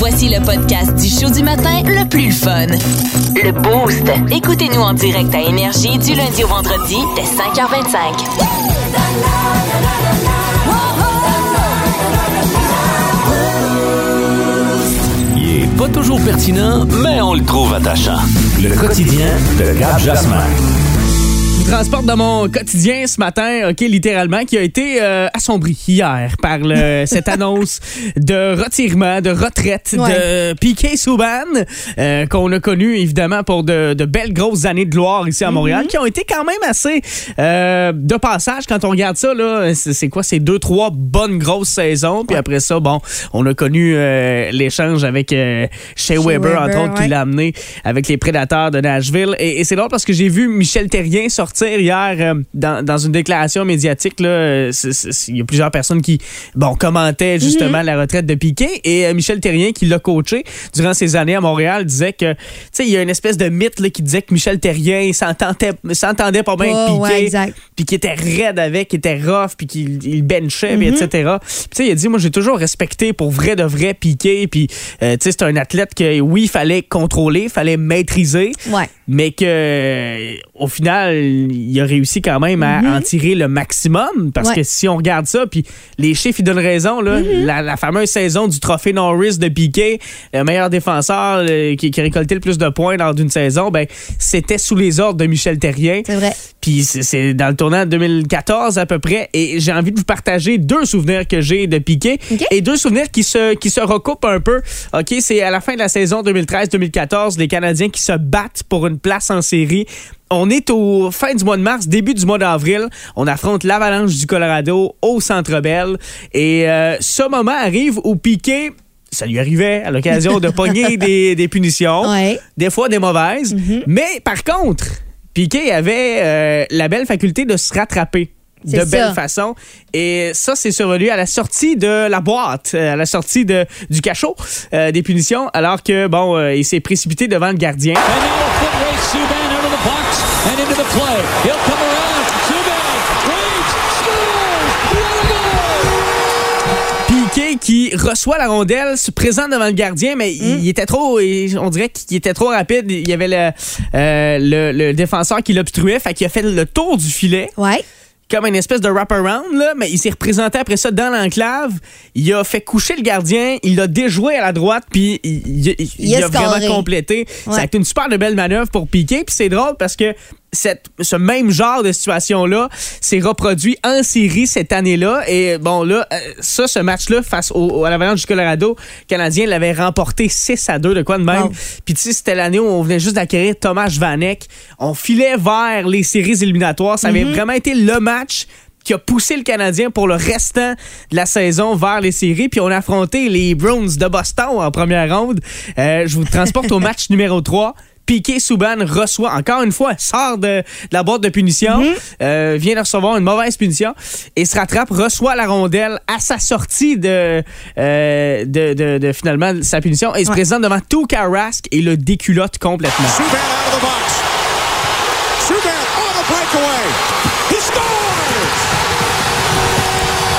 Voici le podcast du show du matin le plus fun. Le Boost. Écoutez-nous en direct à Énergie du lundi au vendredi dès 5h25. Il est pas toujours pertinent, mais on le trouve attachant. Le quotidien de Gab Jasmin. Vous transporte dans mon quotidien ce matin, OK, littéralement, qui a été euh, assombri hier par le- cette annonce de retirement, de retraite de Piquet Souban, euh, qu'on a connu évidemment pour de, de belles grosses années de gloire ici à Montréal, qui ont été quand même assez euh, de passage quand on regarde ça. là, C'est quoi? C'est deux, trois bonnes grosses saisons. Puis après ça, bon, on a connu euh, l'échange avec euh, Shea Weber, entre Weber, autres, ouais. qui l'a amené avec les prédateurs de Nashville. Et, et c'est drôle parce que j'ai vu Michel Terrien sortir hier euh, dans, dans une déclaration médiatique. là, euh, Il y a plusieurs personnes qui bon, commentaient justement la retraite de Piquet. Et euh, Michel Terrien, qui l'a coaché durant ses années à Montréal, disait que, tu sais, il y a une espèce de mythe là, qui disait que Michel Terrien s'entendait pas bien avec Oh, Piquet. ouais. Puis qu'il était raide avec, qu'il était rough, puis qu'il il benchait, etc. Puis tu sais, il a dit, moi, j'ai toujours respecté pour vrai de vrai Piquet. Puis, euh, tu sais, c'est un athlète que, oui, il fallait contrôler, il fallait maîtriser Ouais. mais que au final, il a réussi quand même à en tirer le maximum parce Ouais. que si on regarde ça, puis les chiffres ils donnent raison, là, la, la fameuse saison du trophée Norris de Piquet, le meilleur défenseur euh, qui, qui a récolté le plus de points dans une saison, ben c'était sous les ordres de Michel Terrien. C'est vrai. Puis c'est- dans le tournant de 2014 à peu près. Et j'ai envie de vous partager deux souvenirs que j'ai de Piquet et deux souvenirs qui se, qui se recoupent un peu. OK, c'est à la fin de la saison 2013-2014, les Canadiens qui se battent pour une place en série. On est au fin du mois de mars, début du mois d'avril. On affronte l'Avalanche du Colorado au Centre Bell. Et euh, ce moment arrive où Piquet, ça lui arrivait à l'occasion de pogner des, des punitions Ouais. des fois des mauvaises. Mais par contre, Piquet avait euh, la belle faculté de se rattraper de belle ça. façon. Et ça, c'est survenu à la sortie de la boîte, euh, à la sortie de, du cachot euh, des punitions, alors que, bon, euh, il s'est précipité devant le gardien. And now a foot race Subban out of the box and into the play. He'll come around. Subban waits, scores! What a goal! Piquet qui reçoit la rondelle, se présente devant le gardien, mais il était trop, on dirait qu'il était trop rapide. Il y avait le, euh, le, le défenseur qui l'obstruait, fait qu'il a fait le tour du filet. Ouais. Comme une espèce de wraparound, là, mais il s'est représenté après ça dans l'enclave. Il a fait coucher le gardien, il l'a déjoué à la droite, puis il, il- il- il Il a a vraiment complété. Ça a été une super de belle manœuvre pour Piqué, puis c'est drôle parce que cette, ce même genre de situation-là s'est reproduit en série cette année-là. Et bon, là, euh, ça, ce match-là, face au, au- à l'Avalanche du Colorado, le Canadien l'avait remporté 6 à 2, de quoi de même. Puis tu sais, c'était l'année où on venait juste d'acquérir Thomas Vanek. On filait vers les séries éliminatoires. Ça avait vraiment été le match qui a poussé le Canadien pour le restant de la saison vers les séries. Puis on a affronté les Browns de Boston en première ronde. Euh, je vous transporte au match numéro 3. Piqué Souban reçoit, encore une fois, sort de, de la boîte de punition, euh, vient de recevoir une mauvaise punition et se rattrape, reçoit la rondelle à sa sortie de, euh, de, de- de, finalement sa punition et se Ouais. présente devant tout Rask et le déculotte complètement. Subban out of the box. Subban on the breakaway. He scores!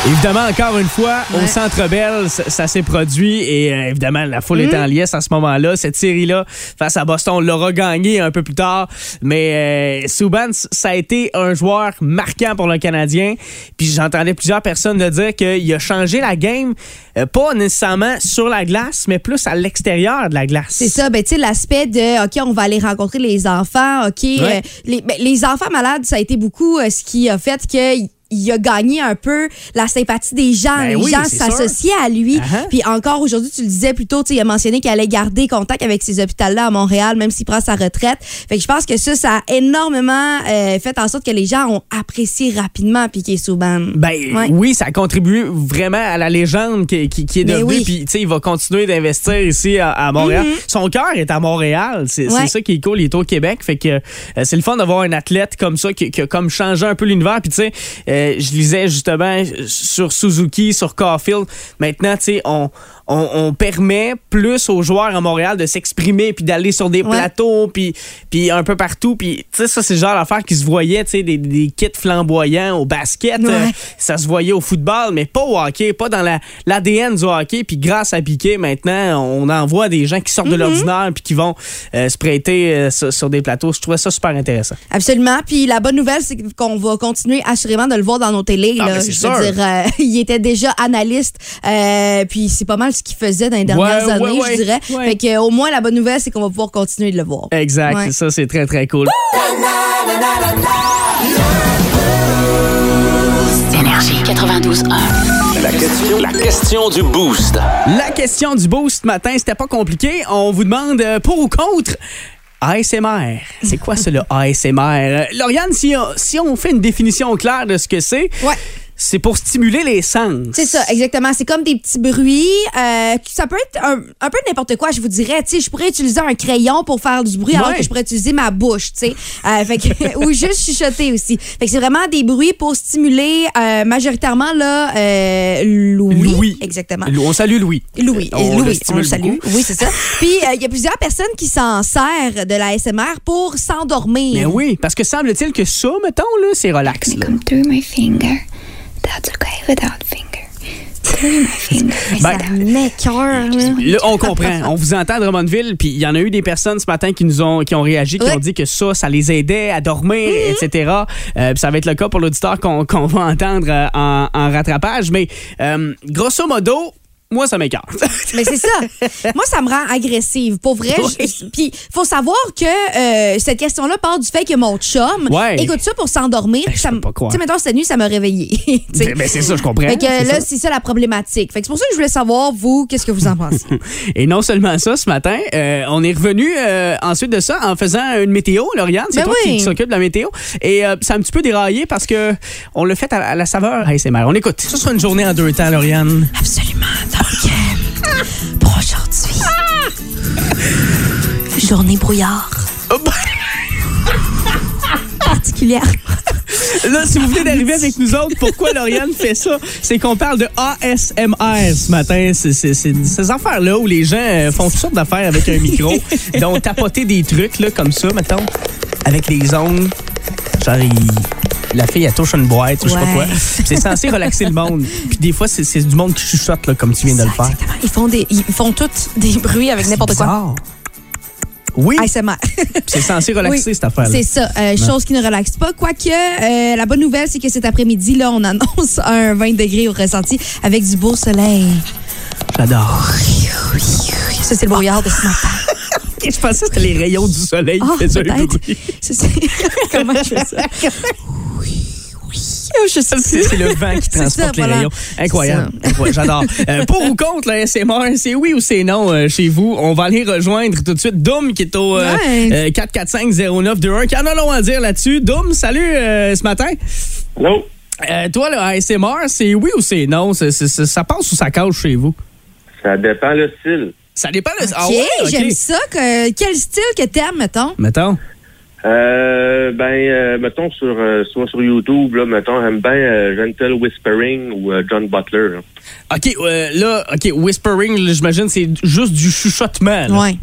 Évidemment, encore une fois, au. Centre Bell, ça, ça s'est produit et euh, évidemment, la foule était en liesse à ce moment-là. Cette série-là, face à Boston, on l'aura gagné un peu plus tard. Mais euh, Subban, ça a été un joueur marquant pour le Canadien. Puis j'entendais plusieurs personnes le dire qu'il a changé la game, euh, pas nécessairement sur la glace, mais plus à l'extérieur de la glace. C'est ça, ben, tu sais, l'aspect de, OK, on va aller rencontrer les enfants, OK. euh, les, ben, les enfants malades, ça a été beaucoup euh, ce qui a fait que. Il a gagné un peu la sympathie des gens. Ben les oui, gens s'associaient à lui. Uh-huh. Puis encore aujourd'hui, tu le disais plus tôt, il a mentionné qu'il allait garder contact avec ces hôpitaux-là à Montréal, même s'il prend sa retraite. Fait que je pense que ça, ça a énormément euh, fait en sorte que les gens ont apprécié rapidement Piqué Souban. Ben Ouais. oui, ça a contribué vraiment à la légende qui, qui- qui est Ben devenue. oui. Puis tu sais, il va continuer d'investir ici à, à Montréal. Son cœur est à Montréal. C'est Mm-hmm. Ouais. ça qui est cool. Il est au Québec. Fait que euh, c'est le fun d'avoir un athlète comme ça qui, qui a comme changé un peu l'univers. Puis tu sais, euh, je lisais justement sur Suzuki, sur Caulfield. Maintenant, tu sais, on on, on permet plus aux joueurs à Montréal de s'exprimer puis d'aller sur des Ouais. plateaux puis puis un peu partout puis tu sais ça c'est le genre d'affaire qui se voyait tu sais des, des kits flamboyants au basket Ouais. euh, ça se voyait au football mais pas au hockey pas dans la l'ADN du hockey puis grâce à Piqué maintenant on envoie des gens qui sortent Mm-hmm. de l'ordinaire puis qui vont euh, se prêter euh, sur, sur des plateaux je trouvais ça super intéressant Absolument. Puis la bonne nouvelle, c'est qu'on va continuer assurément de le voir dans nos télés. Ah, là. Je sûr. veux dire, il était déjà analyste. puis c'est pas mal ce qu'il faisait dans les dernières Ouais, années, ouais, ouais. je dirais. Ouais. Fait que, au moins, la bonne nouvelle, c'est qu'on va pouvoir continuer de le voir. exact Ouais. ça c'est très très cool Énergie 92.1. La question, la question du boost. La question du boost ce matin, c'était pas compliqué. On vous demande euh, pour ou contre ASMR. C'est quoi ça, le ASMR? Euh, Lauriane, si, on- si on fait une définition claire de ce que c'est, Ouais. C'est pour stimuler les sens. C'est ça, exactement. C'est comme des petits bruits. euh, ça peut être un, un peu n'importe quoi, je vous dirais. Tu sais, je pourrais utiliser un crayon pour faire du bruit alors que je pourrais utiliser ma bouche, tu sais. Euh, fait que- ou juste chuchoter aussi. Fait que c'est vraiment des bruits pour stimuler euh, majoritairement là, euh, Louis. Louis. Exactement. On salue Louis. Louis, On le Louis, on stimule le salue. beaucoup. Oui, c'est ça. Puis euh, il y a plusieurs personnes qui s'en servent de la SMR pour s'endormir. Mais oui, parce que semble-t-il que ça, mettons, là, c'est relax. là. come through my finger. That's okay without finger. Through my finger. Ben, là. Là, on comprend. On vous entend à Drummondville, puis il y en a eu des personnes ce matin qui nous ont, qui ont réagi, qui ont dit que ça, ça les aidait à dormir, Mm-hmm. etc. Euh, ça va être le cas pour l'auditeur qu'on va entendre euh, en, en rattrapage. Mais euh, grosso modo, moi, ça m'écarte. Mais c'est ça. Moi, ça me rend agressive. Pour vrai. Oui. je- Puis, faut savoir que euh, cette question-là part du fait que mon chum Ouais. écoute ça pour s'endormir. Ben, ça peux me- pas croire. Tu sais, mettons, cette nuit, ça m'a réveillé. Tu sais. Ben, c'est ça, je comprends. Fait que C'est là, ça. c'est ça la problématique. Fait que c'est pour ça que je voulais savoir, vous, qu'est-ce que vous en pensez? Et non seulement ça, ce matin, euh, on est revenu euh, ensuite de ça en faisant une météo, Lauriane. C'est Ben toi oui. qui, qui s'occupe de la météo. Et euh, ça a un petit peu déraillé parce que on l'a fait à, à la saveur ASMR. On écoute. Ça sera une journée en deux temps, Lauriane. Absolument. Donc, pour aujourd'hui, journée brouillard. Particulière. Là, si vous venez d'arriver avec nous autres, pourquoi Lauriane fait ça? C'est qu'on parle de ASMR ce matin. C'est ces affaires-là où les gens euh, font toutes sortes d'affaires avec un micro, dont tapoter des trucs là, comme ça, mettons, avec des ongles. Genre, il- la fille, elle touche une boîte ou je sais pas quoi. C'est censé relaxer le monde. Puis des fois, c'est du monde qui chuchote, là, comme tu viens de le faire. Exactement. Ils font, des, ils font tous des bruits avec n'importe quoi. Oui, c'est censé relaxer Oui, cette affaire-là. C'est ça, euh, chose qui ne relaxe pas. Quoique, euh, la bonne nouvelle, c'est que cet après-midi, là, on annonce un 20 degrés au ressenti avec du beau soleil. J'adore. Ça, c'est le brouillard de ce matin. Je pensais que c'était les rayons du soleil qui faisaient un peut-être. bruit. Ça, c'est- Comment je fais ça? Oui, oui. Oh, Je sais C'est c'est le vent qui transporte ça, les voilà. rayons. Incroyable. Incroyable. J'adore. Euh, pour ou contre le SMR, c'est oui ou c'est non euh, chez vous? On va aller rejoindre tout de suite Doom qui est au euh, euh, 445-0921. Qui en a long à dire là-dessus? Doom, salut euh, ce matin. Euh, toi, le ASMR, c'est oui ou c'est non? Ça passe ou ça cache chez vous? Ça dépend le style. Ça dépend. OK, Ah ouais, ok. j'aime ça. Que, quel style que t'aimes, mettons? Mettons? Euh, ben, euh, mettons sur euh, soit sur YouTube, là, mettons, j'aime bien euh, Gentle Whispering ou euh, John Butler. là. OK, euh, là, OK, whispering, là, j'imagine, c'est juste du chuchotement. là. Ouais.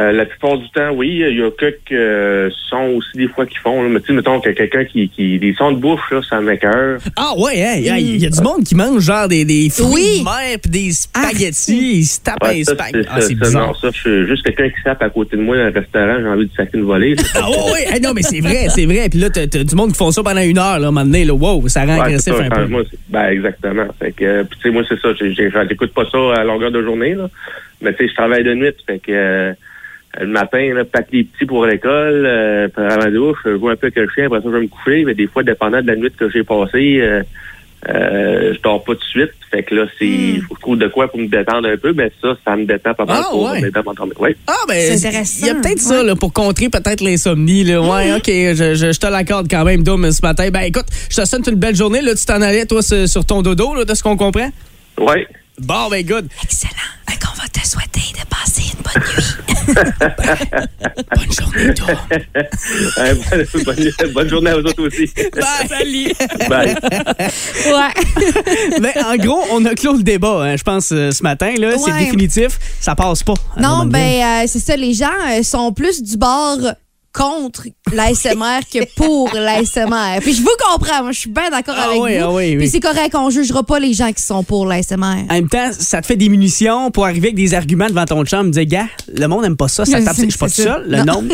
Euh, la plupart du temps, oui, il y a quelques euh, sons aussi des fois qui font. Là, mais tu sais, mettons que quelqu'un qui, qui des sons de bouche, là, ça m'écoeure. Ah ouais, hey, hey, il y a du monde qui mange genre des, des fruits Oui. de mer pis des spaghettis, ils se tapent Ouais, un ça, spag. c'est, Ah, c'est bizarre. non, ça, je suis juste quelqu'un qui sape à côté de moi dans un restaurant, j'ai envie de saquer une volée. là. Ah ouais, ouais, hey, non, mais c'est vrai, c'est vrai. Puis là, t'as, du monde qui font ça pendant une heure, là, à un moment donné, là, wow, ça rend Ouais, agressif ça, un peu. moi, ben, exactement. Fait que, euh, tu sais, moi, c'est ça. J'écoute pas ça à longueur de journée, là. Mais, tu sais, je travaille de nuit. Fait que, euh, le matin, là, pack les petits pour l'école, euh, avant la douche, je joue un peu avec le chien, après ça, je vais me coucher. Mais des fois, dépendant de la nuit que j'ai passée, euh, euh, je dors pas tout de suite. Fait que là, c'est, il faut que je trouve de quoi pour me détendre un peu. Mais ça, ça me détend pas mal Ah, trop. ouais. Ça me détend pas trop. Ouais. Ah, ben, C'est il intéressant, y a peut-être ça, là, pour contrer peut-être l'insomnie, là. Ouais, OK, je, je, je te l'accorde quand même, Dom, ce matin. Ben, écoute, je te souhaite une belle journée, là. Tu t'en allais, toi, sur sur ton dodo, là, de ce qu'on comprend? Ouais. Bon, ben, good. Excellent. Fait qu'on va te souhaiter de passer une bonne nuit. Bonne journée, toi. Ouais, bonne, bonne- bonne journée à vous autres aussi. Salut. Bye. Ouais. Mais en gros, on a clos le débat, hein, je pense, euh, ce matin. là. C'est définitif. Ça passe pas. Non, ben, euh, c'est ça. Les gens euh, sont plus du bord contre l'ASMR que pour l'ASMR. Puis je vous comprends. Moi, je suis bien d'accord Ah avec oui, vous. ah oui, oui. Puis c'est correct, on jugera pas les gens qui sont pour l'ASMR. En même temps, ça te fait des munitions pour arriver avec des arguments devant ton chum. Me dire, gars, le monde n'aime pas ça. ça tape- Je suis pas tout seul. Le, Non.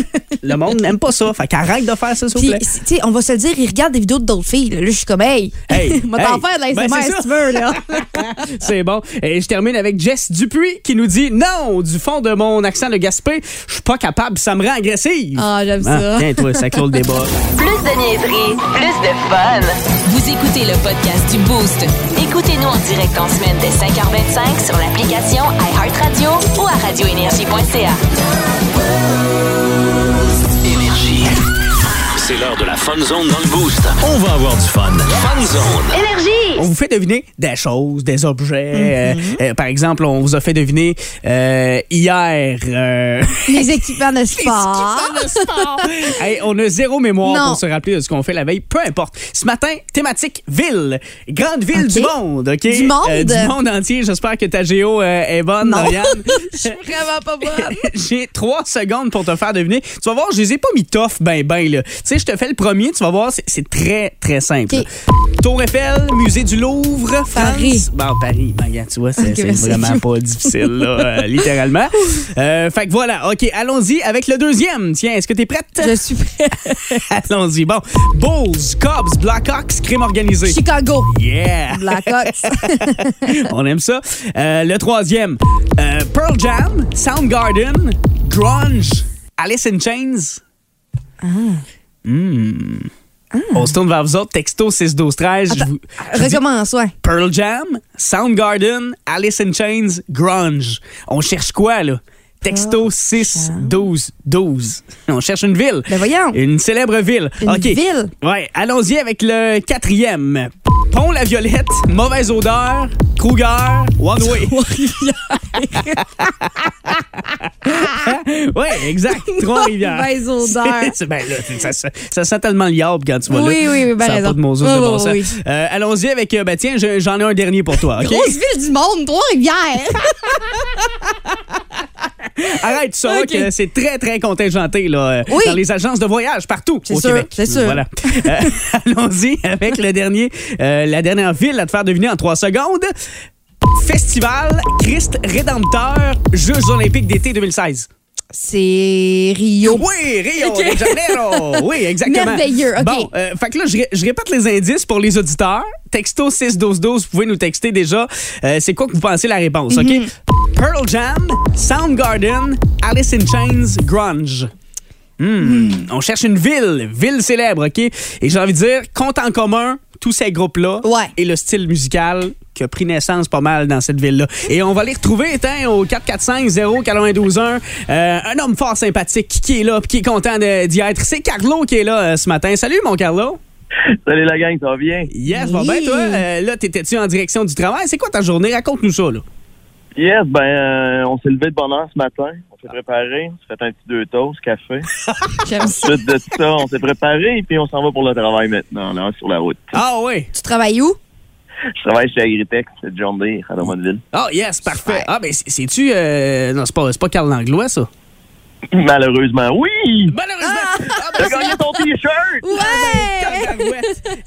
le monde n'aime pas ça. Fait qu'arrête de faire ça, s'il vous plaît. c'est- tu sais, on va se le dire, ils regardent des vidéos d'autres filles. Là, je suis comme, hey, Hey, on va t'en hey. faire de Ben, l'ASMR c'est si ça. tu veux, là. C'est bon. Et je termine avec Jess Dupuis qui nous dit Non, du fond de mon accent de Gaspé, je suis pas capable, ça me rend agressive. Ah, j'aime ça. tiens, toi, ça clôt le débat. Plus de niaiserie, plus de fun. Vous écoutez le podcast du Boost. Écoutez-nous en direct en semaine dès 5h25 sur l'application iHeartRadio ou à radioénergie.ca. Énergie. C'est l'heure de la Fun Zone dans le Boost. On va avoir du fun. Fun Zone. On vous fait deviner des choses, des objets. Mhm. Euh, euh, par exemple, on vous a fait deviner euh, hier. euh, Les équipements de sport. Hey, on a zéro mémoire Non. pour se rappeler de ce qu'on fait la veille. Peu importe. Ce matin, thématique ville. Grande ville du monde, OK? Du monde? Euh, du monde entier. J'espère que ta géo euh, est bonne. Lauriane. Je suis vraiment pas bonne. J'ai trois secondes pour te faire deviner. Tu vas voir, je les ai pas mis tough ben ben là. Tu sais, je te fais le premier, tu vas voir, c'est- très très simple. Tour Eiffel, musée du Louvre, France. Paris. Bon, Paris. Ben, regarde, tu vois, c'est vraiment pas difficile là, euh, littéralement. Euh, fait que voilà, OK, allons-y avec le deuxième. Tiens, est-ce que t'es prête? Je suis prête. Allons-y. Bon, Bulls, Cubs, Blackhawks, crime organisé. Chicago. Yeah! Blackhawks. On aime ça. Euh, le troisième, Pearl Jam, Soundgarden, Grunge, Alice in Chains. On se tourne vers vous autres. Texto 6 12 13. Je Attends, vous- je vous dis Recommence, ouais. Pearl Jam, Soundgarden, Alice in Chains, Grunge. On cherche quoi, là? Texto 6 12 12. On cherche une ville. Ben voyons. Une célèbre ville. Une ville? Ouais, allons-y avec le quatrième. Pont La Violette, Mauvaise Odeur, Kruger, One Way. ouais, exact. Trois-Rivières. Mauvaise odeur. Ben là, ça, sent tellement liable quand tu vas là. Oui, oui, oui, ben ça raison. pas de Moses Oui, oui, sens. oui. Euh, allons-y avec, euh, ben tiens, je- j'en ai un dernier pour toi, OK? Grosse ville du monde, Trois-Rivières. Arrête, tu sauras que c'est très, très contingenté là, euh, Oui. dans les agences de voyage partout au sûr, Québec. c'est sûr. Voilà. Euh, allons-y avec le dernier, euh, la dernière ville à te faire deviner en trois secondes. Festival Christ Rédempteur Jeux olympiques d'été 2016. C'est Rio. Oui, Rio de Janeiro. Oui, exactement. Merveilleux, OK. Bon, euh, fait que là, je, ré- je répète les indices pour les auditeurs. Texto 61212, vous pouvez nous texter déjà. euh, c'est quoi que vous pensez la réponse, OK? Mhm. Pearl Jam, Soundgarden, Alice in Chains, Grunge. Hmm, On cherche une ville, ville célèbre, OK? Et j'ai envie de dire, compte en commun tous ces groupes-là Ouais. et le style musical qui a pris naissance pas mal dans cette ville-là. Et on va les retrouver au 445-0-921. Euh, un homme fort sympathique qui est là puis qui est content d'y être. C'est Carlo qui est là euh, ce matin. Salut, mon Carlo. Salut la gang, ça va bien? Yes, va Oui. bien, toi. Euh, là, t'étais-tu en direction du travail? C'est quoi ta journée? Raconte-nous ça, là. Yes, ben, euh, on s'est levé de bonne heure ce matin. On s'est préparé. On s'est fait un petit deux toasts, café. J'aime ça. Ensuite de ça, on s'est préparé et puis on s'en va pour le travail maintenant, là, sur la route. Ah oui. Tu travailles où? Je travaille chez Agritech, c'est John Deere, à Drummondville. Ah yes, parfait. Ah ben c'est- c'est-tu... euh, non, c'est pas, c'est pas Carl Langlois, ça? Malheureusement, oui! Malheureusement. Ah, ben, T'as gagné ton t-shirt! Ouais! Carl Langlois.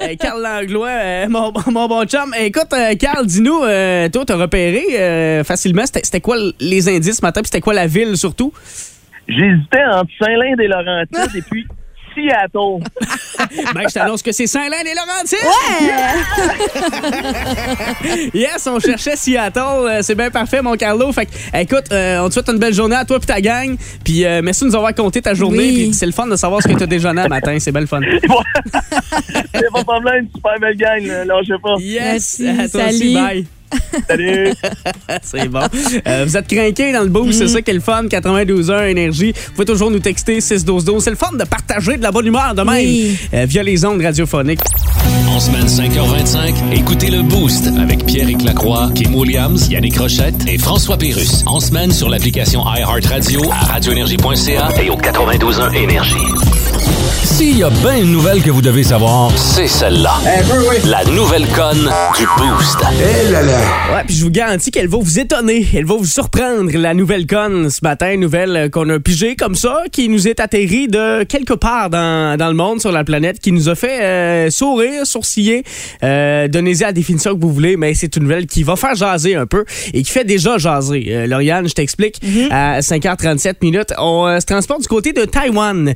Euh, Carl Langlois, euh, mon, mon bon chum. Écoute, euh, Carl, dis-nous, euh, toi, t'as repéré euh, facilement, c'était quoi les indices ce matin, puis c'était quoi la ville surtout? J'hésitais entre Saint-Lin-des-Laurentides et puis Seattle. Ben, je t'annonce que c'est Saint-Lin des Laurentides! Ouais! Yes, on cherchait Seattle. Euh, c'est bien parfait, mon Carlo. Fait que, écoute, euh, on te souhaite une belle journée à toi et ta gang. Puis euh, merci de nous avoir compté ta journée. Oui. Puis c'est le fun de savoir ce que tu as déjeuné à matin. C'est bien le fun. C'est pas de problème, super belle gang, là, lâchez pas. Yes! Merci, à toi aussi. salut. Bye. Salut! c'est bon. Euh, vous êtes craqués dans le boost, c'est ça qui est le fun. 92 heures énergie. Vous pouvez toujours nous texter 61212. C'est le fun de partager de la bonne humeur de même Oui. euh, via les ondes radiophoniques. En semaine 5h25, écoutez le Boost avec Pierre Lacroix, Kim Williams, Yannick Rochette et François Pérus. En semaine sur l'application iHeartRadio à radioénergie.ca et au 92.1 Énergie. S'il y a bien une nouvelle que vous devez savoir, c'est celle-là. La nouvelle conne du Boost. Ouais, puis je vous garantis qu'elle va vous étonner, elle va vous surprendre, la nouvelle conne ce matin, nouvelle euh, qu'on a pigée comme ça, qui nous est atterrie de quelque part dans, dans le monde, sur la planète, qui nous a fait euh, sourire, sourciller, euh, donnez-y la définition que vous voulez, mais c'est une nouvelle qui va faire jaser un peu et qui fait déjà jaser. Euh, Lauriane, je t'explique, à 5h37 minutes, on euh, se transporte du côté de Taïwan.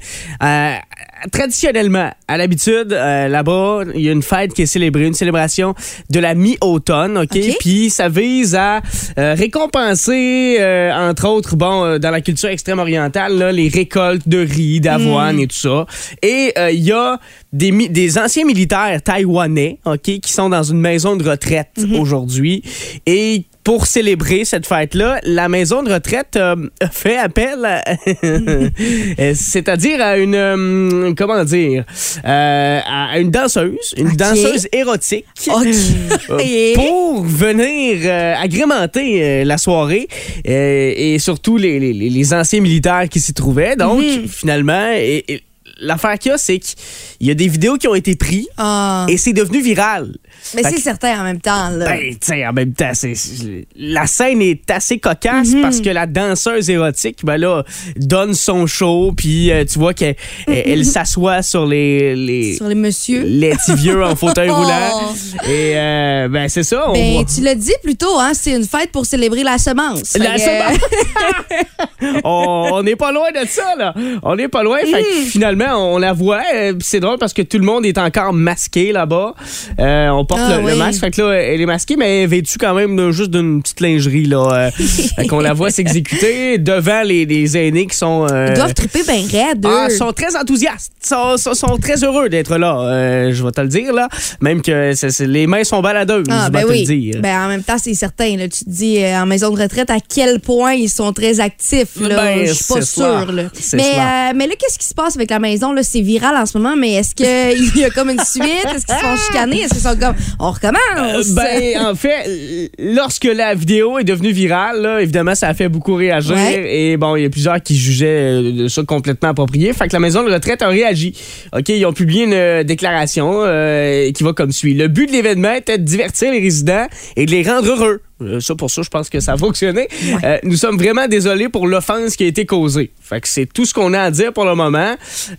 Euh, traditionnellement, à l'habitude, euh, là-bas, il y a une fête qui est célébrée, une célébration de la mi-automne, OK? Puis ça vise à euh, récompenser, euh, entre autres, bon, dans la culture extrême-orientale, là, les récoltes de riz, d'avoine et tout ça. Et il y a des, mi- des anciens militaires taïwanais, OK, qui sont dans une maison de retraite aujourd'hui. Et pour célébrer cette fête-là, la maison de retraite euh, fait appel, à- c'est-à-dire à une, euh, comment dire, euh, à une danseuse, une danseuse érotique. Pour venir agrémenter la soirée et surtout les, les- les- les anciens militaires qui s'y trouvaient. Donc, Mhm. finalement, et- et l'affaire qu'il y a, c'est qu'il y a des vidéos qui ont été prises Ah. et c'est devenu viral. Mais c'est certain en même temps. Là. ben, en même temps, la scène est assez cocasse Mhm. parce que la danseuse érotique, ben là, donne son show, puis euh, tu vois qu'elle elle- elle s'assoit sur les, les, Sur les messieurs. les petits vieux en fauteuil Oh. roulant. Et euh, ben, c'est ça. On Ben, voit- tu l'as dit plus tôt, hein, c'est une fête pour célébrer la semence. La semence. on n'est pas loin de ça, là. On n'est pas loin. Fait Mm. que finalement, on la voit. euh, c'est drôle parce que tout le monde est encore masqué là-bas. Euh, on porte Ah, le, masque. Fait que là, elle est masquée, mais elle est vêtue quand même juste d'une petite lingerie, là. Euh, fait qu'on la voit s'exécuter devant les, les aînés qui sont. euh, Ils doivent triper bien raide, ah, sont très enthousiastes. Sont, sont, sont très heureux d'être là. Euh, je vais te le dire, là. Même que les mains sont baladeuses, Ah, je ben vais te le dire. Ben, en même temps, c'est certain. Là, tu te dis en maison de retraite à quel point ils sont très actifs. Là. Ben, Je suis pas sûre. Là. Mais, mais là, qu'est-ce qui se passe avec la maison? Là? C'est viral en ce moment, mais est-ce qu'il y a comme une suite? Est-ce qu'ils se font chicaner? Est-ce qu'ils sont comme on recommence? Euh, ben, en fait, lorsque la vidéo est devenue virale, là, évidemment, ça a fait beaucoup réagir. Ouais. Et bon, il y a plusieurs qui jugeaient euh, ça complètement approprié. Fait que la maison de retraite a réagi. OK, ils ont publié une euh, déclaration euh, qui va comme suit. Le but de l'événement était de divertir les résidents et de les rendre heureux. Euh, Ça, pour ça, je pense que ça a fonctionné. Euh, nous sommes vraiment désolés pour l'offense qui a été causée. Fait que c'est tout ce qu'on a à dire pour le moment.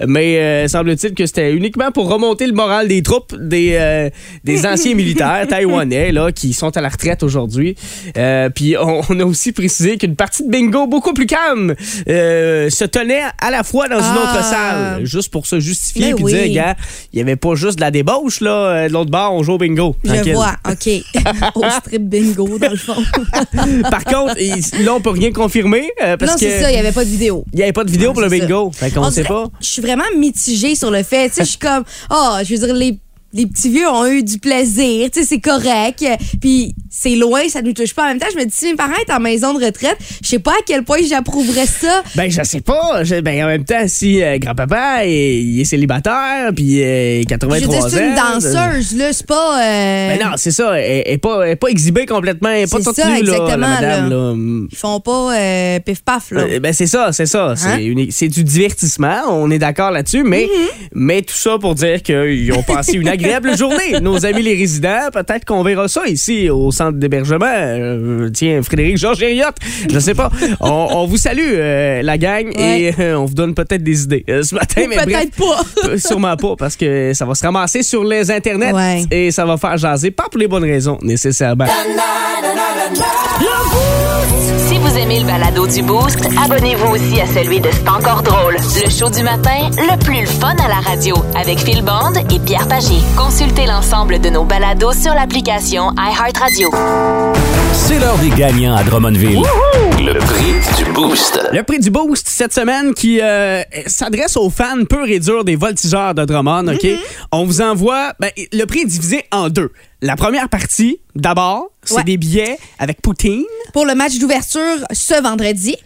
Mais euh, semble-t-il que c'était uniquement pour remonter le moral des troupes des, euh, des anciens militaires taïwanais là, qui sont à la retraite aujourd'hui. Puis on, on a aussi précisé qu'une partie de bingo beaucoup plus calme se tenait à la fois dans une Ah. autre salle. Juste pour se justifier puis oui. dire, gars, il n'y avait pas juste de la débauche là, de l'autre bord, on joue au bingo. Je vois, OK. Au strip bingo, dans le fond. Par contre, là, on peut rien confirmer euh, parce non, que c'est ça, il n'y avait pas de vidéo. il n'y avait pas de vidéo pour le c'est bingo. Fait qu'on On sait dirait- pas. Je suis vraiment mitigée sur le fait. Tu sais, je suis comme, oh, je veux dire, les, les petits vieux ont eu du plaisir. Tu sais, c'est correct. Puis c'est loin, ça nous touche pas. En même temps, je me dis, si mes parents étaient en maison de retraite, je sais pas à quel point j'approuverais ça. Ben, je sais pas. Je- ben, en même temps, si euh, grand-papa est, il est célibataire, puis euh, Je 83 veux dire, c'est une ans, danseuse, là, c'est pas. euh, Ben non, c'est ça. Elle elle est pas, elle est pas exhibée complètement. Elle est pas C'est toute ça, nue, là, la exactement, madame. là. là. Ils font pas euh, pif-paf, là. Ben c'est ça, c'est ça. C'est Hein? C'est du divertissement, on est d'accord là-dessus, mais, Mm-hmm. mais tout ça pour dire qu'ils ont passé une agréable journée. Nos amis les résidents, peut-être qu'on verra ça ici au centre d'hébergement. Euh, tiens, Frédéric Georges Hériotte, je sais pas. On, on vous salue, euh, la gang, et euh, on vous donne peut-être des idées euh, ce matin. Ou mais peut-être pas. Sûrement pas, parce que ça va se ramasser sur les internets Ouais. et ça va faire jaser, pas pour les bonnes raisons nécessairement. Si vous aimez le balado du Boost, abonnez-vous aussi à celui de C'est encore drôle. Le show du matin, le plus le fun à la radio, avec Phil Bond et Pierre Pagé. Consultez l'ensemble de nos balados sur l'application iHeartRadio. C'est l'heure des gagnants à Drummondville. Le prix du Boost. Le prix du Boost cette semaine qui euh, s'adresse aux fans purs et durs des voltigeurs de Drummond, OK? On vous envoie... ben, le prix est divisé en deux. La première partie, d'abord, c'est Ouais. des billets avec Poutine Pour le match d'ouverture ce vendredi.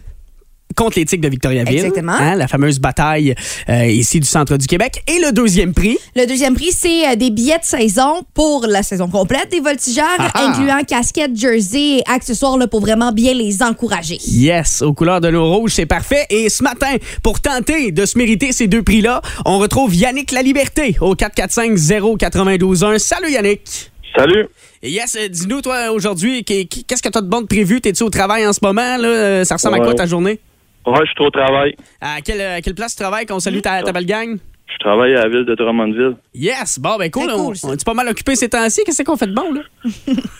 Contre les Tigres de Victoriaville. Exactement. Hein, la fameuse bataille euh, ici du centre du Québec. Et le deuxième prix, Le deuxième prix, c'est euh, des billets de saison pour la saison complète des voltigeurs, Ah ah. incluant casquettes, jersey et accessoires là, pour vraiment bien les encourager. Yes, aux couleurs de l'eau rouge, c'est parfait. Et ce matin, pour tenter de se mériter ces deux prix-là, on retrouve Yannick La Liberté au 445-092-1. Salut Yannick! Salut. Yes, euh, dis-nous, toi, aujourd'hui, qu'est- qu'est-ce que tu as de bon de prévu? T'es-tu au travail en ce moment? Là? Ça ressemble à quoi ta journée? Ouais, je suis au travail. À quelle, à quelle place tu travailles? Qu'on salue ta, ta belle gang? Je travaille à la ville de Drummondville. Yes! Bon, ben cool. On, cool, ça. on est pas mal occupé ces temps-ci. Qu'est-ce qu'on fait de bon, là?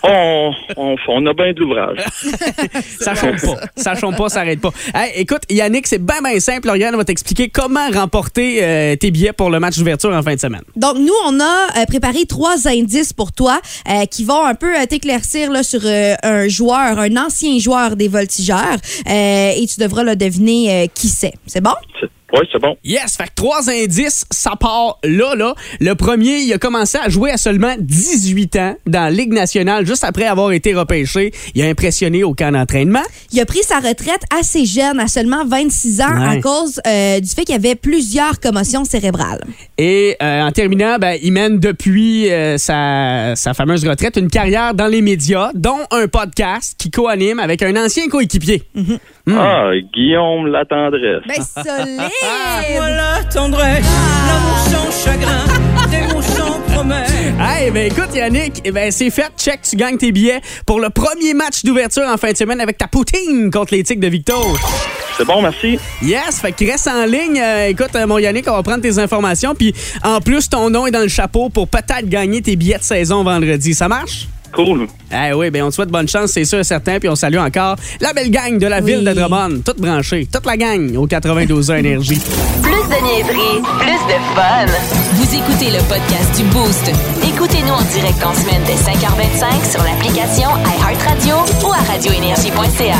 On, on, on a bien de l'ouvrage. Ça chompe pas. Ça chompe pas, ça arrête pas. Hey, écoute, Yannick, c'est bien, bien simple. Lauriane va t'expliquer comment remporter euh, tes billets pour le match d'ouverture en fin de semaine. Donc, nous, on a euh, préparé trois indices pour toi euh, qui vont un peu euh, t'éclaircir là, sur euh, un joueur, un ancien joueur des voltigeurs. euh, et tu devras le deviner euh, qui c'est. C'est bon? Oui, c'est bon. Yes, fait que trois indices, ça part là, là. Le premier, il a commencé à jouer à seulement 18 ans dans la Ligue nationale, juste après avoir été repêché. Il a impressionné au camp d'entraînement. Il a pris sa retraite assez jeune, à seulement 26 ans, Ouais. à cause euh, du fait qu'il y avait plusieurs commotions cérébrales. Et euh, en terminant, ben, il mène depuis euh, sa, sa fameuse retraite une carrière dans les médias, dont un podcast qui co-anime avec un ancien coéquipier. Ah, Guillaume la tendresse. Ben, solide! Voilà tendresse, l'amour sans chagrin, des mots sans promesse. Hey, ben écoute Yannick, eh ben c'est fait, check, tu gagnes tes billets pour le premier match d'ouverture en fin de semaine avec ta poutine contre les Tigres de Victor. C'est bon, merci. Yes, fait que reste en ligne. Euh, écoute, euh, mon Yannick, on va prendre tes informations. Puis en plus, ton nom est dans le chapeau pour peut-être gagner tes billets de saison vendredi. Ça marche? Cool. Eh oui, ben on te souhaite bonne chance, c'est sûr et certain. Puis on salue encore la belle gang de la ville de Drummond. Toute branchée, toute la gang au 92 Énergie. Plus de niaiserie, plus de fun. Vous écoutez le podcast du Boost. Écoutez-nous en direct en semaine dès 5h25 sur l'application iHeartRadio ou à radioénergie.ca.